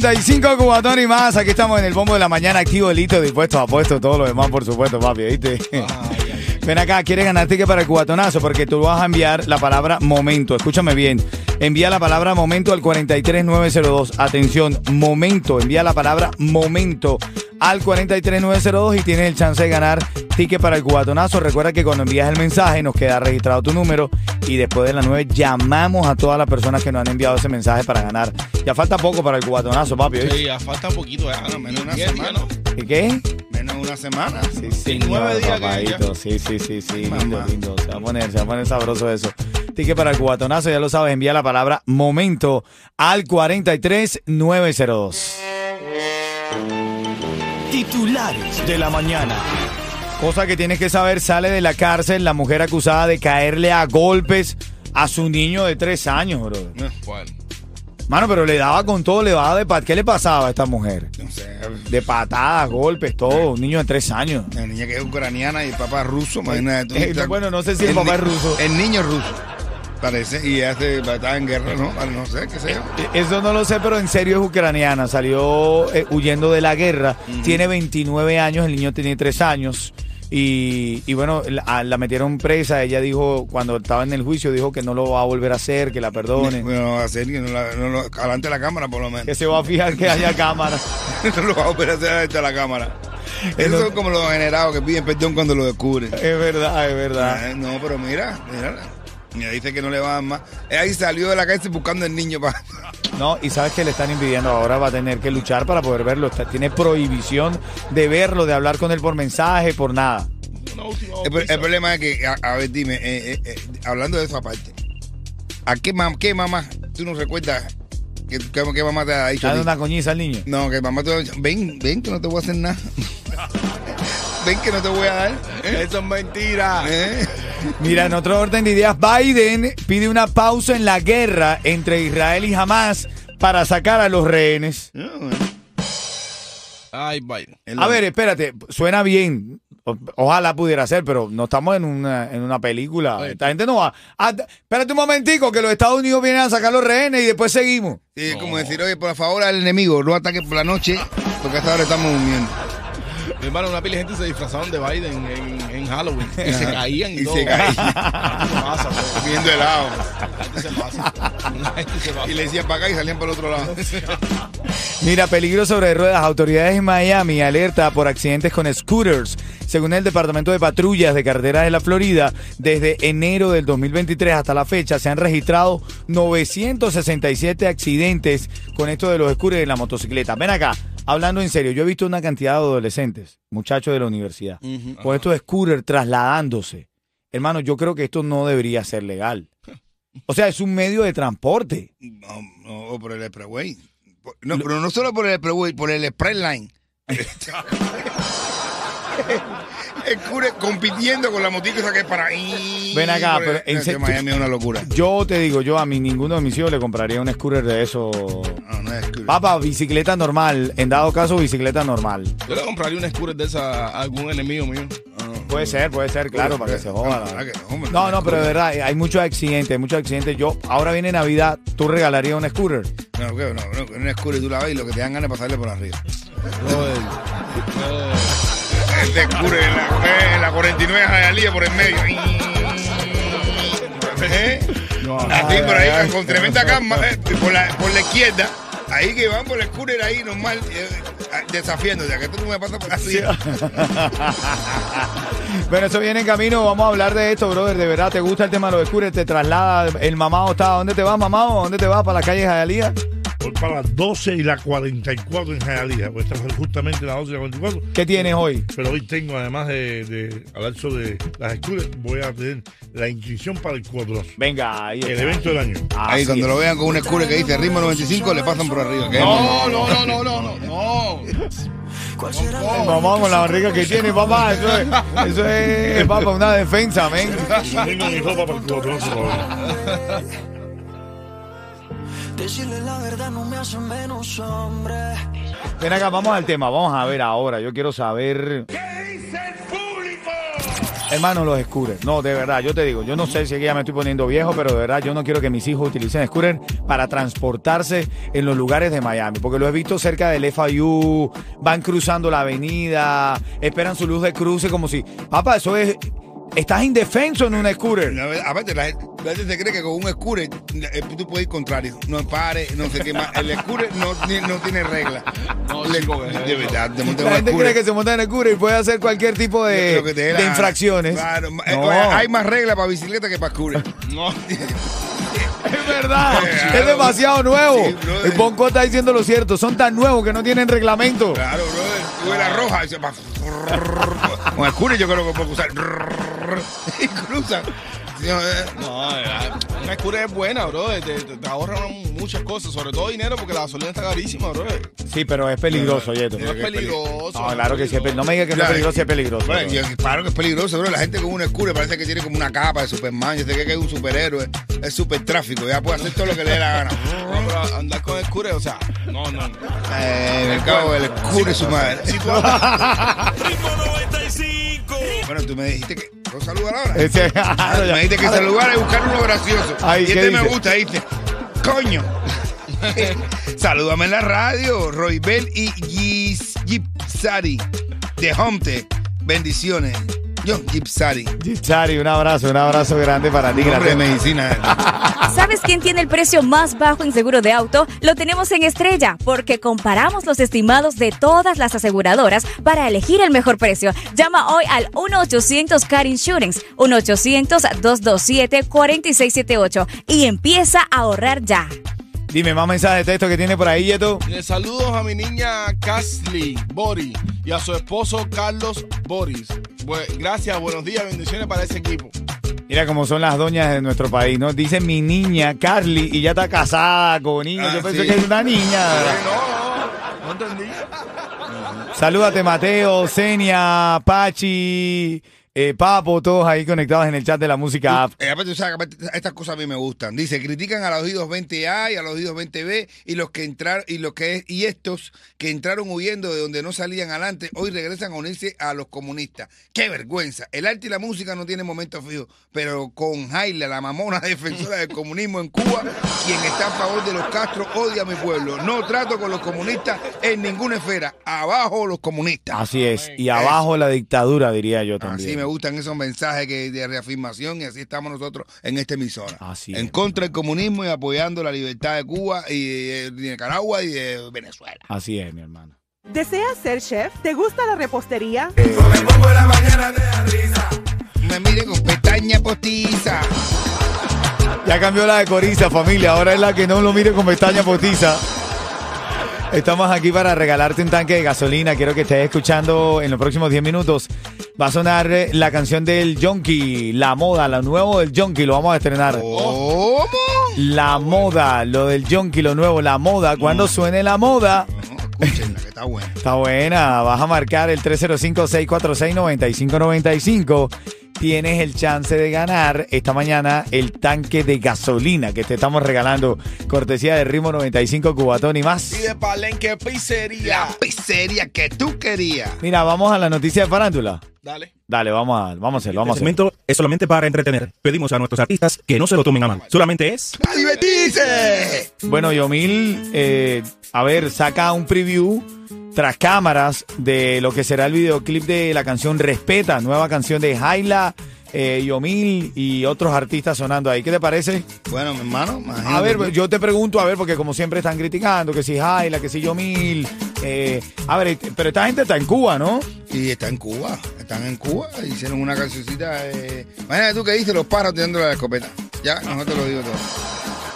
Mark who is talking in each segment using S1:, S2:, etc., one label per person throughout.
S1: 95, Cubatón y más. Aquí estamos en el Bombo de la Mañana, activo, listo, dispuesto, apuesto, todo lo demás, por supuesto, papi, ¿viste? Ven acá, ¿quieres ganar ticket para el cubatonazo? Porque tú vas a enviar la palabra momento. Escúchame bien. Envía la palabra momento al 43902. Atención, momento. Envía la palabra momento al 43902 y tienes el chance de ganar ticket para el cubatonazo. Recuerda que cuando envías el mensaje nos queda registrado tu número y después de las 9 llamamos a todas las personas que nos han enviado ese mensaje para ganar. Ya falta poco para el cubatonazo, papi.
S2: Sí, ya falta poquito, ya, menos una semana.
S1: ¿Y qué?
S3: Una semana.
S1: Sí, sí,
S3: nueve días
S1: papadito. Sí, sí, sí, sí. Lindo,
S3: Mamá.
S1: lindo. Se va a poner, se va a poner sabroso eso. Ticket para el cubatonazo, ya lo sabes, envía la palabra momento al 43902. Titulares de la mañana. Cosa que tienes que saber, sale de la cárcel la mujer acusada de caerle a golpes a su niño de tres años, bro.
S3: No, ¿cuál?
S1: Mano, pero le daba con todo, le daba de pat. ¿Qué le pasaba a esta mujer?
S3: No sé.
S1: De patadas, golpes, todo. Un niño de tres años.
S3: La niña que es ucraniana y el papá es ruso, imagínate. tú.
S1: Eh, bueno, no sé si el papá es ruso.
S3: El niño es ruso, parece, y hace, está en guerra, ¿no? No sé, qué sé yo.
S1: Eso no lo sé, pero en serio es ucraniana. Salió eh, huyendo de la guerra. Tiene 29 años, el niño tiene 3 años. Y, y bueno, la, la metieron presa. Ella dijo, cuando estaba en el juicio, dijo que no lo va a volver a hacer, que la perdone.
S3: Bueno, va a hacer que no, la, no lo, adelante de la cámara, por lo menos.
S1: Que se va a fijar que haya cámara.
S3: no lo va a volver a hacer adelante de la cámara. Esos son como los generados que piden perdón cuando lo descubren.
S1: Es verdad, es verdad.
S3: Ah, No, pero mira, mira. Mira, dice que no le va a dar más. Eh, Ahí salió de la cárcel buscando el niño para.
S1: No, y sabes que le están impidiendo ahora, va a tener que luchar para poder verlo. Está- tiene prohibición de verlo, de hablar con él por mensaje, por nada.
S3: El, problema es que, a, a ver, dime, eh, eh, eh, hablando de eso aparte, ¿a qué, mam- qué mamá tú no recuerdas que, que- qué mamá te ha dicho? ti?
S1: una coñiza al niño.
S3: No, que mamá te ha dicho, ven, ven que no te voy a hacer nada. ven que no te voy a dar. ¿eh?
S2: Eso es mentira.
S1: Mira, en otro orden de ideas, Biden pide una pausa en la guerra entre Israel y Hamas para sacar a los rehenes.
S3: No,
S2: Ay, Biden.
S1: A ver, espérate, suena bien. O- Ojalá pudiera ser, pero no estamos en una, en una película. Esta gente no va. Ah, espérate un momentico, que los Estados Unidos vienen a sacar los rehenes y después seguimos.
S3: Sí, es como decir, oye, por favor al enemigo, no ataques por la noche, porque hasta ahora estamos durmiendo.
S2: Mi hermano, una pila de gente se disfrazaron de Biden en, en Halloween. Y se caían y,
S3: Y
S2: todo.
S3: se caían.
S2: Pasa.
S3: Viendo helado.
S2: La gente se pasa. La gente se pasa.
S3: Y le decían para acá y salían para el otro lado.
S1: Mira, peligro sobre ruedas. Autoridades en Miami alerta por accidentes con scooters. Según el Departamento de Patrullas de Carreteras de la Florida, desde enero del 2023 hasta la fecha se han registrado 967 accidentes con esto de los scooters en la motocicleta. Ven acá, hablando en serio, yo he visto una cantidad de adolescentes, muchachos de la universidad, con estos scooters trasladándose. Hermano, yo creo que esto no debería ser legal. O sea, es un medio de transporte.
S3: No, por el expressway. No, pero no solo por el expressway, por el express line. el cure compitiendo con la motica esa que es para ahí.
S1: Ven acá, pero en
S3: Miami es una locura.
S1: Yo te digo, yo a mí ninguno de mis hijos le compraría un scooter de eso.
S3: No, no es cure.
S1: Papá, bicicleta normal. En dado caso, bicicleta normal.
S2: Yo le compraría una scooter de esa a algún enemigo mío.
S1: Puede ser, puede ser, claro, para que se joda.
S3: Que no, hombre,
S1: No, no, pero de verdad, hay muchos accidentes, hay muchos accidentes. Yo, ahora viene Navidad, ¿tú regalarías un scooter?
S3: No, que no, no, que es cure, tú la ves y lo que te dan ganas es pasarle por arriba.
S2: Brother, brother.
S3: De cure en la, la 49 de Jayalía por el medio. ¿Eh? Así por ahí, con tremenda calma, eh, por, la, por la izquierda, Ahí que van por el scooter ahí normal, eh, desafiándote, a que tú no me pasas por así.
S1: Bueno, eso viene en camino. Vamos a hablar de esto, brother. De verdad, ¿te gusta el tema de los scooters? ¿Te traslada? ¿El mamado está? ¿Dónde te vas, mamado? ¿Dónde te vas? ¿Para la calle Jayalía?
S4: Para las 12 y la 44 en Jayalía. Pues esta fue justamente las 12 y la 44.
S1: ¿Qué tienes hoy?
S4: Pero hoy tengo, además de, de hablar sobre las escuelas, voy a tener la inscripción para el cuadrazo.
S1: Venga, ahí
S4: El
S1: está.
S4: evento del año.
S3: Ahí
S1: Así
S3: cuando
S1: es.
S3: lo vean con un scooter que dice ritmo 95, le pasan por arriba. ¿qué?
S2: No, no, no, no, no, no, no.
S1: El mamá con la barriga que tiene, papá. Eso es, eso es papá, una defensa, men.
S4: No tengo mi ropa para el cuadrazo todavía.
S5: Decirle la verdad no me hace menos hombre.
S1: Ven acá, vamos al tema. Vamos a ver ahora. Yo quiero saber. Hermano, los scooters. No, de verdad, yo te digo, yo no sé si que ya me estoy poniendo viejo, pero de verdad yo no quiero que mis hijos utilicen scooter para transportarse en los lugares de Miami, porque lo he visto cerca del FIU, van cruzando la avenida, esperan su luz de cruce como si, papá, eso es, estás indefenso en un scooter.
S3: Aparte, la gente, la gente se cree que con un scooter eh, tú puedes ir contrario. No pare, no sé qué más. El scooter no, tiene- no tiene reglas.
S2: No,
S3: Le-
S2: chico, ¿qué es
S3: de verdad, te montas
S1: La gente
S3: scooter.
S1: cree que se monta en el scooter y puede hacer cualquier tipo de,
S3: la-
S1: infracciones.
S3: Claro,
S1: No.
S3: hay más reglas para bicicleta que para scooter.
S2: No.
S1: Es verdad,
S3: Claro.
S1: es demasiado nuevo.
S3: Sí,
S1: el Bonco está diciendo lo cierto, son tan nuevos que no tienen reglamento.
S3: Claro, brother. Tú la roja. Con scooter yo creo que puedo usar. Y cruzan. Eh,
S2: No, eh, una scooter es buena, bro. Te, te- ahorran muchas cosas, sobre todo dinero porque la gasolina está carísima, bro.
S1: Sí, pero es peligroso, Yeto.
S2: No es peligroso.
S1: No, claro que sí. No me digas que no es peligroso, es peligroso.
S3: Bueno,
S1: bro.
S3: yo- claro que es peligroso, bro. La gente con un scooter parece que tiene como una capa de Superman. Yo sé que es un superhéroe. Es super tráfico. Ya puede hacer todo lo que le dé la gana.
S2: No, pero andar con el scooter, o sea, no, no. no.
S3: Eh, me cago en el y su madre. Bueno, tú me dijiste que. ¿Puedo saludar ahora?
S1: Ese-
S3: Ah, me dijiste que saludar es buscar uno gracioso.
S1: Ay,
S3: y
S1: ¿qué
S3: este me gusta, dice. Coño. Salúdame en la radio, Roybel y Gipsari de Homte. Bendiciones. Yo, Gipsari.
S1: Chari, un abrazo, un abrazo grande para ti.
S3: Nombre de medicina.
S6: ¿Sabes quién tiene el precio más bajo en seguro de auto? Lo tenemos en Estrella, porque comparamos los estimados de todas las aseguradoras para elegir el mejor precio. Llama hoy al 1-800-CAR Insurance, 1-800-227-4678 y empieza a ahorrar ya.
S1: Dime más mensajes de texto que tiene por ahí, Yeto.
S2: Eh, Saludos a mi niña Casly Bori y a su esposo Carlos Boris. Gracias, buenos días, bendiciones para ese equipo.
S1: Mira cómo son las doñas de nuestro país, ¿no? Dice mi niña, Carly, y ya está casada con niños.
S3: Ah,
S1: Yo pensé
S3: sí.
S1: que es una niña.
S2: No, no, no entendí.
S1: Salúdate, Mateo, Senia, Pachi, eh, Papo, todos ahí conectados en el chat de la música app.
S3: Eh, aparte, estas cosas a mí me gustan. Dice, critican a los oídos 20A y a los oídos 20B y los que entraron y los que y estos que entraron huyendo de donde no salían adelante, hoy regresan a unirse a los comunistas. ¡Qué vergüenza! El arte y la música no tienen momentos fijos, pero con Jaila, la mamona defensora del comunismo en Cuba, quien está a favor de los Castro, odia a mi pueblo. No trato con los comunistas en ninguna esfera. Abajo los comunistas.
S1: Así es. Y abajo la dictadura, diría yo también.
S3: Así me gustan esos mensajes que, de reafirmación y así estamos nosotros en esta emisora.
S1: Así
S3: en
S1: es.
S3: contra del comunismo y apoyando la libertad de Cuba y de, de Nicaragua y de Venezuela.
S1: Así es, mi hermano.
S7: ¿Deseas ser chef? ¿Te gusta la repostería?
S3: Me mire con pestaña postiza.
S1: Ya cambió la de Coriza, familia. Ahora es la que no lo mire con pestaña potiza. Estamos aquí para regalarte un tanque de gasolina. Quiero que estés escuchando en los próximos 10 minutos. Va a sonar eh, la canción del Junkie, La Moda, lo nuevo del Junkie. Lo vamos a estrenar.
S3: ¿Cómo?
S1: La Moda, lo del Junkie, lo nuevo, La Moda. Cuando suene La Moda.
S3: No, escúchenla, que está buena.
S1: Está buena. Vas a marcar el 305-646-9595. Tienes el chance de ganar esta mañana el tanque de gasolina que te estamos regalando. Cortesía de Ritmo 95 Cubatón y más.
S2: Y de Palenque Pizzería.
S3: La pizzería que tú querías.
S1: Mira, vamos a la noticia de farándula.
S2: Dale.
S1: Dale, vamos a, vamos a hacerlo, vamos a
S8: Este
S1: hacerlo.
S8: segmento es solamente para entretener. Pedimos a nuestros artistas que no se lo tomen a mal. Solamente es...
S3: ¡A divertirse!
S1: Bueno, Yomil, eh, a ver, saca un preview tras cámaras de lo que será el videoclip de la canción Respeta, nueva canción de Jaila eh, Yomil y otros artistas sonando ahí. ¿Qué te parece?
S3: Bueno, mi hermano, imagínate
S1: A ver, yo te pregunto, a ver, porque como siempre están criticando, que si Jaila, que si Yomil. Eh, a ver, pero esta gente está en Cuba, ¿no?
S3: Y está en Cuba, están en Cuba, hicieron una cancioncita. Eh... Imagínate tú que dices los pájaros tirando la escopeta. Ya, no te lo digo todo.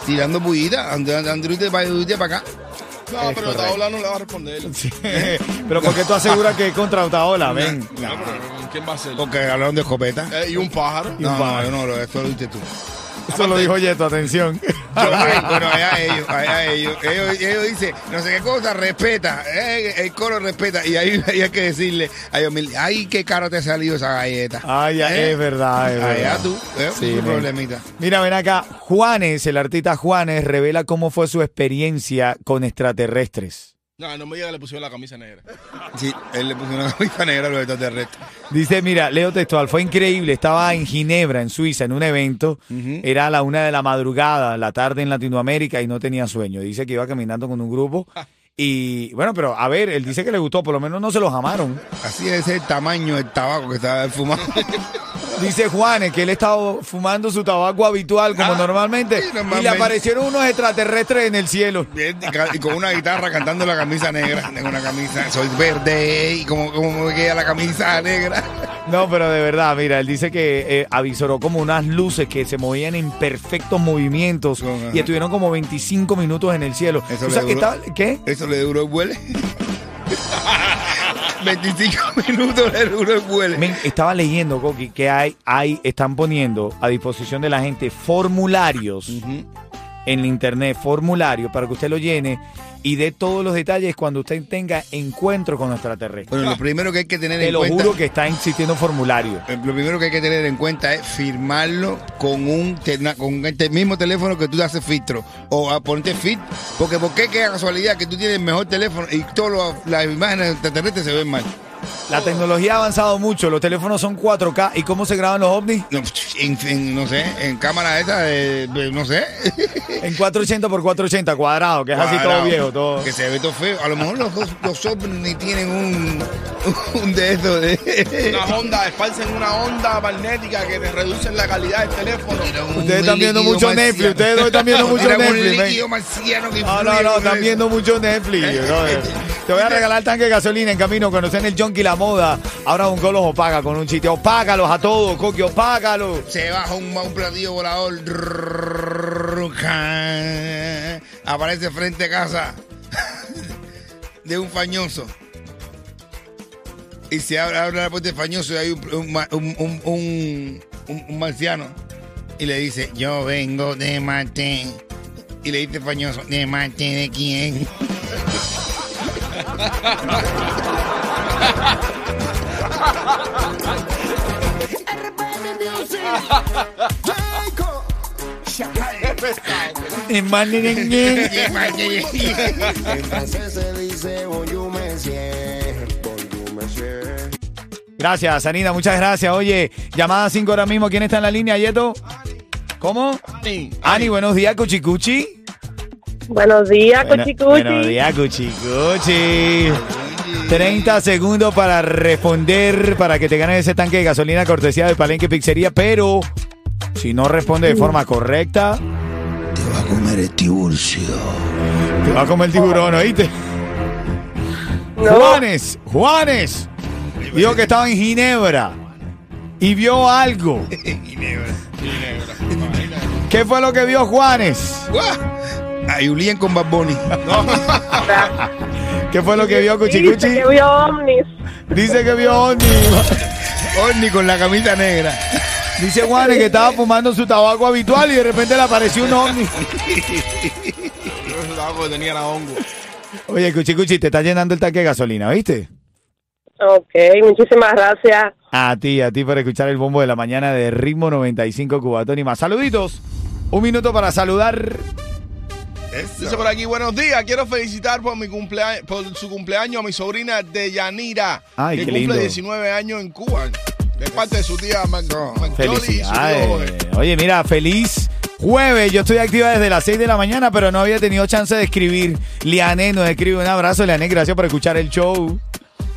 S3: Tirando bullita, androide para acá.
S2: No, pero Otaola no le va a responder.
S1: pero ¿por qué tú aseguras que es contra Otaola? Ven.
S2: No, pero ¿quién va a ser?
S3: Porque hablaron de escopeta.
S2: Eh, y un pájaro.
S3: No, no, yo no, lo- esto lo diste tú.
S1: Eso lo dijo Yeto, atención.
S3: Yo, bueno, allá ellos, allá ellos. Ellos, ellos dicen, no sé qué cosa, respeta. eh, el coro respeta. Y ahí, ahí hay que decirle a ellos, ay, qué caro te ha salido esa galleta.
S1: Ay, ya,
S3: ¿Eh?
S1: es verdad, es
S3: Allá
S1: verdad.
S3: tú, eh,
S1: Sí,
S3: problemita.
S1: Mira, ven acá. Juanes, el artista Juanes, revela cómo fue su experiencia con extraterrestres.
S2: No, no me diga que le pusieron la camisa negra.
S3: Sí, él le puso una camisa negra a los extraterrestres.
S1: Dice, mira, leo textual, fue increíble. Estaba en Ginebra, en Suiza, en un evento. Era a la una de la madrugada, la tarde en Latinoamérica y no tenía sueño. Dice que iba caminando con un grupo. Y bueno, pero a ver, él dice que le gustó, por lo menos no se los amaron.
S3: Así es el tamaño del tabaco que estaba fumando.
S1: Dice Juanes que él estaba fumando su tabaco habitual como
S3: Ah,
S1: normalmente, y le aparecieron unos extraterrestres en el cielo.
S3: Y con una guitarra cantando la camisa negra. Tengo una camisa, soy verde y como, como me queda la camisa negra.
S1: No, pero de verdad, mira, él dice que eh, avisoró como unas luces que se movían en perfectos movimientos y estuvieron como 25 minutos en el cielo.
S3: Eso
S1: O sea, que
S3: duró-
S1: ¿Qué?
S3: Eso le duró el vuelo. 25 minutos el vuelo.
S1: Men, estaba leyendo, Coqui, que hay, hay, están poniendo a disposición de la gente formularios en internet, formularios para que usted lo llene y dé todos los detalles cuando usted tenga encuentro con extraterrestres.
S3: Bueno, lo primero que hay que tener
S1: Te
S3: en
S1: lo
S3: cuenta.
S1: juro que está existiendo formulario.
S3: eh, Lo primero que hay que tener en cuenta es firmarlo con un te- con este mismo teléfono que tú haces filtro o a ponerte fit, porque por qué qué casualidad que tú tienes el mejor teléfono y todas las imágenes extraterrestres se ven mal.
S1: La tecnología ha avanzado mucho, los teléfonos son 4K. ¿Y cómo se graban los ovnis?
S3: No, en, en- no sé, en cámara esa de, de- no sé.
S1: En 480 por 480 cuadrado, que es así todo viejo, todo.
S3: Que se ve todo feo. A lo mejor los, los ovnis tienen un, un de esos de.
S2: Una onda, esparcen una onda magnética que te reducen la calidad del teléfono.
S1: Ustedes están viendo mucho
S3: marciano.
S1: Netflix, ustedes dos están viendo mucho
S3: un
S1: Netflix. men.
S3: líquido marciano que
S1: No, no, no, están viendo mucho Netflix. Te voy a regalar tanque de gasolina en camino, conocen el Junkie La Moda. Ahora un los opaga con un chiste. Opágalos a todos, Coqui, opágalos.
S3: Se baja un, un platillo volador. Aparece frente a casa de un fañoso. Y se abre, abre la puerta del fañoso y hay un, un, un- un- un- un- un marciano. Y le dice, yo vengo de Marte. Y le dice fañoso, ¿de Marte de quién?
S1: Gracias, Sanina, muchas gracias. Oye, llamada 5 ahora mismo. ¿Quién está en la línea, Yeto? ¿Cómo?
S2: Ani,
S1: Ani, buenos días, Cuchicuchi.
S9: Buenos días,
S1: Bueno-
S9: Cuchicuchi.
S1: Buenos días, Cuchicuchi. 30 segundos para responder, para que te ganes ese tanque de gasolina cortesía de Palenque Pizzería, pero si no responde de forma correcta,
S3: Te va a comer el tiburcio.
S1: te va a comer el tiburón, ¿oíste? Juanes, Juanes, dijo que estaba en Ginebra y vio algo. ¿Qué fue lo que vio Juanes?
S3: A Julián con Bad Bunny.
S1: ¿Qué fue lo que vio
S9: Dice
S1: Cuchicuchi?
S9: que vio ovnis.
S1: Dice que vio Oni.
S3: Orni con la camisa negra.
S1: Dice Juanes que estaba fumando su tabaco habitual y de repente le apareció un ovni.
S2: Tenía la hongo.
S1: Oye, Cuchicuchi, te está llenando el tanque de gasolina, ¿viste?
S9: Ok, muchísimas gracias.
S1: A ti, a ti por escuchar el bombo de la mañana de Ritmo 95 Cubatón y más. Saluditos. Un minuto para saludar.
S2: Dice por aquí, buenos días. Quiero felicitar por mi cumpleaños, por su cumpleaños a mi sobrina Deyanira,
S1: Ay,
S2: que
S1: qué
S2: cumple
S1: lindo.
S2: 19 años en Cuba. De parte de su tía.
S1: Felicidades. Oye, mira, feliz jueves. Yo estoy activa desde las 6 de la mañana, pero no había tenido chance de escribir. Liané nos escribe un abrazo. Liané, gracias por escuchar el show.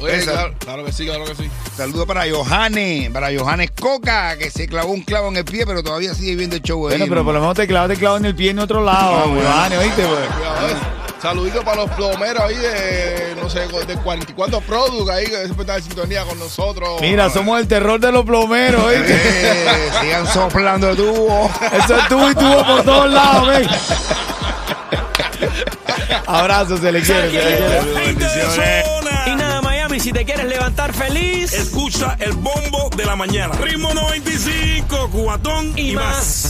S2: Oye,
S3: Esa.
S2: claro, claro que sí, claro que sí.
S3: Saludos para Johannes, para Johannes Coca, que se clavó un clavo en el pie, pero todavía sigue viendo el show.
S1: Bueno,
S3: ahí,
S1: pero por lo menos te clavo, te clavo en el pie en otro lado, Giovanni, ¿oíste? pues?
S2: Cuidado, eh. Saludito para los plomeros ahí de, no sé, de 44 Product ahí que siempre están en sintonía con nosotros.
S1: Mira, somos el terror de los plomeros, ¿oíste?
S3: Eh, sigan soplando el tubo.
S1: Eso es tubo y tubo por todos lados, ven. Abrazo, se le quiere, se le quiere.
S10: Bendiciones. Si te quieres levantar feliz,
S11: Escucha el bombo de la mañana. Ritmo 95, cubatón y,
S10: y
S11: más.
S10: más.